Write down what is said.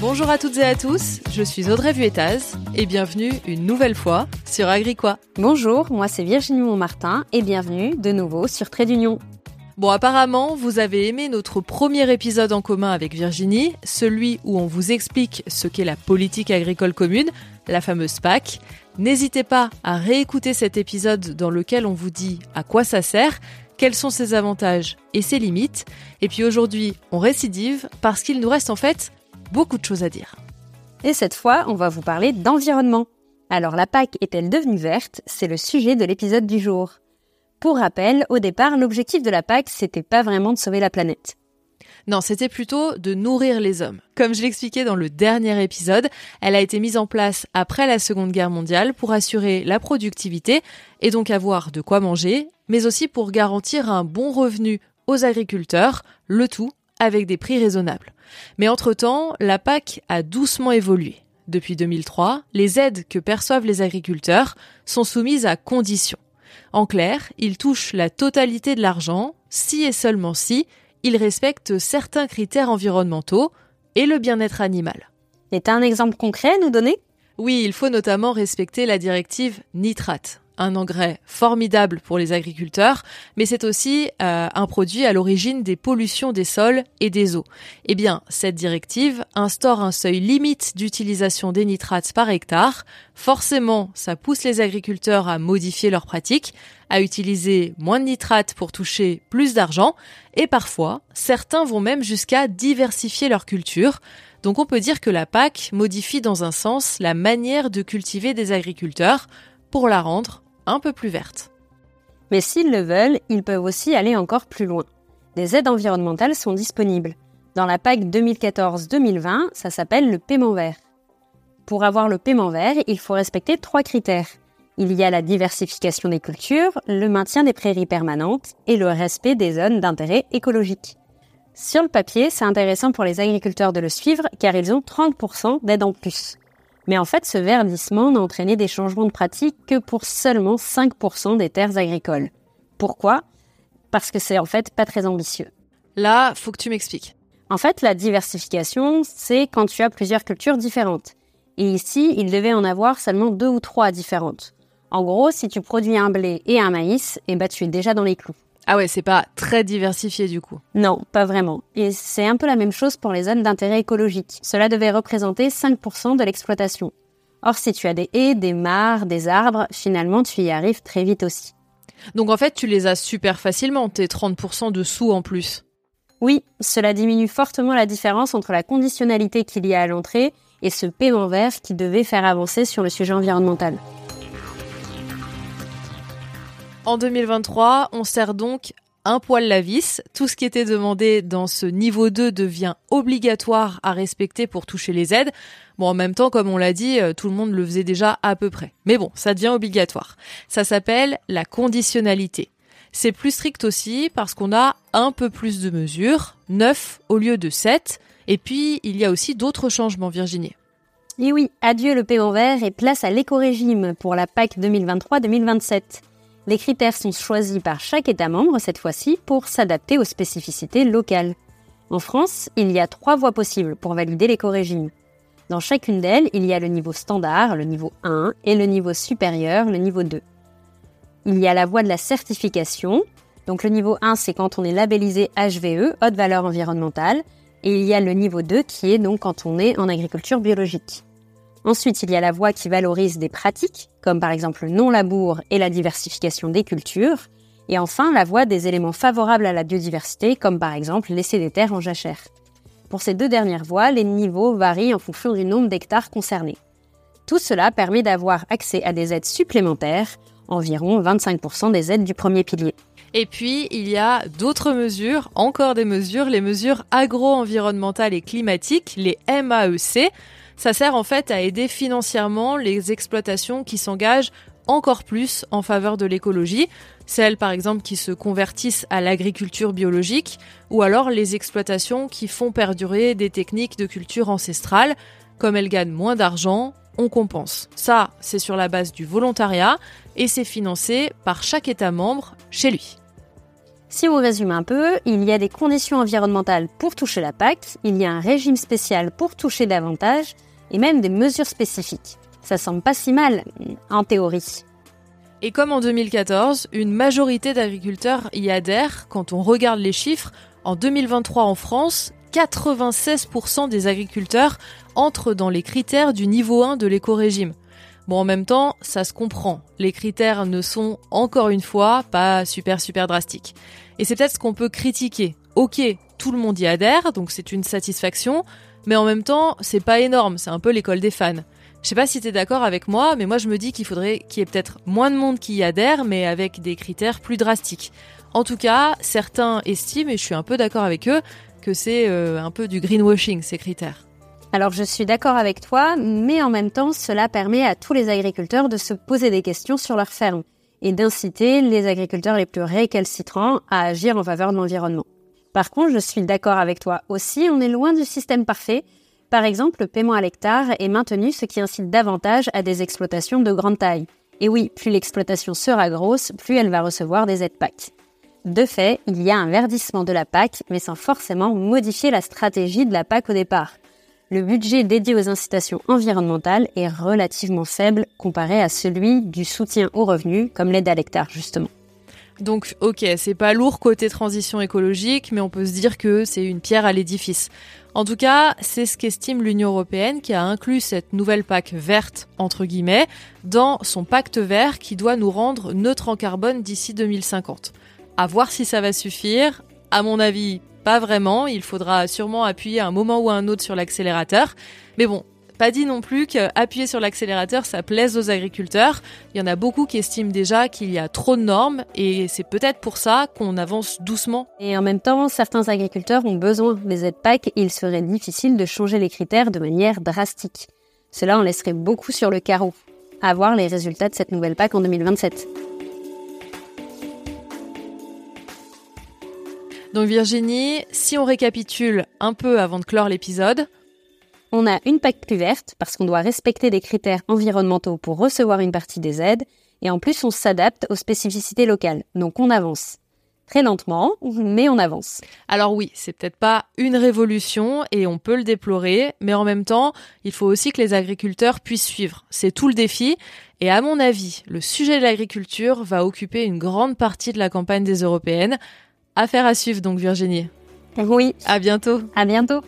Bonjour à toutes et à tous, je suis Audrey Vuettaz et bienvenue une nouvelle fois sur Agricois. Bonjour, moi c'est Virginie Montmartin et bienvenue de nouveau sur Trait d'Union. Bon, apparemment, vous avez aimé notre premier épisode en commun avec Virginie, celui où on vous explique ce qu'est la politique agricole commune, la fameuse PAC. N'hésitez pas à réécouter cet épisode dans lequel on vous dit à quoi ça sert, quels sont ses avantages et ses limites. Et puis aujourd'hui, on récidive parce qu'il nous reste en fait beaucoup de choses à dire. Et cette fois, on va vous parler d'environnement. Alors la PAC est-elle devenue verte? C'est le sujet de l'épisode du jour. Pour rappel, au départ, l'objectif de la PAC, c'était pas vraiment de sauver la planète. Non, c'était plutôt de nourrir les hommes. Comme je l'expliquais dans le dernier épisode, elle a été mise en place après la Seconde Guerre mondiale pour assurer la productivité et donc avoir de quoi manger, mais aussi pour garantir un bon revenu aux agriculteurs, le tout avec des prix raisonnables. Mais entre-temps, la PAC a doucement évolué. Depuis 2003, les aides que perçoivent les agriculteurs sont soumises à conditions. En clair, ils touchent la totalité de l'argent si et seulement si ils respectent certains critères environnementaux et le bien-être animal. Et un exemple concret à nous donner? Oui, il faut notamment respecter la directive nitrate un engrais formidable pour les agriculteurs, mais c'est aussi euh, un produit à l'origine des pollutions des sols et des eaux. Eh bien, cette directive instaure un seuil limite d'utilisation des nitrates par hectare. Forcément, ça pousse les agriculteurs à modifier leurs pratiques, à utiliser moins de nitrates pour toucher plus d'argent, et parfois, certains vont même jusqu'à diversifier leur culture. Donc on peut dire que la PAC modifie dans un sens la manière de cultiver des agriculteurs pour la rendre un peu plus verte. Mais s'ils le veulent, ils peuvent aussi aller encore plus loin. Des aides environnementales sont disponibles. Dans la PAC 2014-2020, ça s'appelle le paiement vert. Pour avoir le paiement vert, il faut respecter trois critères. Il y a la diversification des cultures, le maintien des prairies permanentes et le respect des zones d'intérêt écologique. Sur le papier, c'est intéressant pour les agriculteurs de le suivre car ils ont 30% d'aide en plus. Mais en fait, ce verdissement n'a entraîné des changements de pratique que pour seulement 5% des terres agricoles. Pourquoi? Parce que c'est en fait pas très ambitieux. Là, faut que tu m'expliques. En fait, la diversification, c'est quand tu as plusieurs cultures différentes. Et ici, il devait en avoir seulement deux ou trois différentes. En gros, si tu produis un blé et un maïs, eh ben, tu es déjà dans les clous. Ah ouais, c'est pas très diversifié du coup. Non, pas vraiment. Et c'est un peu la même chose pour les zones d'intérêt écologique. Cela devait représenter 5% de l'exploitation. Or, si tu as des haies, des mares, des arbres, finalement, tu y arrives très vite aussi. Donc en fait, tu les as super facilement, tes 30% de sous en plus. Oui, cela diminue fortement la différence entre la conditionnalité qu'il y a à l'entrée et ce paiement vert qui devait faire avancer sur le sujet environnemental. En 2023, on sert donc un poil la vis. Tout ce qui était demandé dans ce niveau 2 devient obligatoire à respecter pour toucher les aides. Bon, en même temps, comme on l'a dit, euh, tout le monde le faisait déjà à peu près. Mais bon, ça devient obligatoire. Ça s'appelle la conditionnalité. C'est plus strict aussi parce qu'on a un peu plus de mesures, 9 au lieu de 7. Et puis, il y a aussi d'autres changements, Virginie. Et oui, adieu le paiement vert et place à l'éco-régime pour la PAC 2023-2027. Les critères sont choisis par chaque État membre cette fois-ci pour s'adapter aux spécificités locales. En France, il y a trois voies possibles pour valider l'éco-régime. Dans chacune d'elles, il y a le niveau standard, le niveau 1, et le niveau supérieur, le niveau 2. Il y a la voie de la certification. Donc le niveau 1, c'est quand on est labellisé HVE, haute valeur environnementale, et il y a le niveau 2 qui est donc quand on est en agriculture biologique. Ensuite, il y a la voie qui valorise des pratiques, comme par exemple le non-labour et la diversification des cultures. Et enfin, la voie des éléments favorables à la biodiversité, comme par exemple laisser des terres en jachère. Pour ces deux dernières voies, les niveaux varient en fonction du nombre d'hectares concernés. Tout cela permet d'avoir accès à des aides supplémentaires, environ 25% des aides du premier pilier. Et puis, il y a d'autres mesures, encore des mesures, les mesures agro-environnementales et climatiques, les MAEC. Ça sert en fait à aider financièrement les exploitations qui s'engagent encore plus en faveur de l'écologie, celles par exemple qui se convertissent à l'agriculture biologique, ou alors les exploitations qui font perdurer des techniques de culture ancestrale. Comme elles gagnent moins d'argent, on compense. Ça, c'est sur la base du volontariat et c'est financé par chaque État membre chez lui. Si on résume un peu, il y a des conditions environnementales pour toucher la PAC, il y a un régime spécial pour toucher davantage, et même des mesures spécifiques. Ça semble pas si mal, en théorie. Et comme en 2014, une majorité d'agriculteurs y adhèrent, quand on regarde les chiffres, en 2023 en France, 96% des agriculteurs entrent dans les critères du niveau 1 de l'éco-régime. Bon, en même temps, ça se comprend. Les critères ne sont, encore une fois, pas super super drastiques. Et c'est peut-être ce qu'on peut critiquer. Ok, tout le monde y adhère, donc c'est une satisfaction, mais en même temps, c'est pas énorme, c'est un peu l'école des fans. Je sais pas si t'es d'accord avec moi, mais moi je me dis qu'il faudrait qu'il y ait peut-être moins de monde qui y adhère, mais avec des critères plus drastiques. En tout cas, certains estiment, et je suis un peu d'accord avec eux, que c'est euh, un peu du greenwashing ces critères. Alors je suis d'accord avec toi, mais en même temps, cela permet à tous les agriculteurs de se poser des questions sur leur ferme et d'inciter les agriculteurs les plus récalcitrants à agir en faveur de l'environnement. Par contre, je suis d'accord avec toi aussi, on est loin du système parfait. Par exemple, le paiement à l'hectare est maintenu, ce qui incite davantage à des exploitations de grande taille. Et oui, plus l'exploitation sera grosse, plus elle va recevoir des aides PAC. De fait, il y a un verdissement de la PAC, mais sans forcément modifier la stratégie de la PAC au départ. Le budget dédié aux incitations environnementales est relativement faible comparé à celui du soutien aux revenus, comme l'aide à l'hectare justement. Donc, ok, c'est pas lourd côté transition écologique, mais on peut se dire que c'est une pierre à l'édifice. En tout cas, c'est ce qu'estime l'Union européenne qui a inclus cette nouvelle PAC verte, entre guillemets, dans son pacte vert qui doit nous rendre neutre en carbone d'ici 2050. À voir si ça va suffire. À mon avis, pas vraiment. Il faudra sûrement appuyer un moment ou un autre sur l'accélérateur. Mais bon, pas dit non plus qu'appuyer sur l'accélérateur, ça plaise aux agriculteurs. Il y en a beaucoup qui estiment déjà qu'il y a trop de normes et c'est peut-être pour ça qu'on avance doucement. Et en même temps, certains agriculteurs ont besoin des aides PAC et il serait difficile de changer les critères de manière drastique. Cela en laisserait beaucoup sur le carreau. À voir les résultats de cette nouvelle PAC en 2027. Donc Virginie, si on récapitule un peu avant de clore l'épisode, on a une PAC plus verte parce qu'on doit respecter des critères environnementaux pour recevoir une partie des aides et en plus on s'adapte aux spécificités locales. Donc on avance. Très lentement, mais on avance. Alors oui, c'est peut-être pas une révolution et on peut le déplorer, mais en même temps, il faut aussi que les agriculteurs puissent suivre. C'est tout le défi. Et à mon avis, le sujet de l'agriculture va occuper une grande partie de la campagne des européennes. Affaire à suivre donc Virginie. Oui. À bientôt. À bientôt.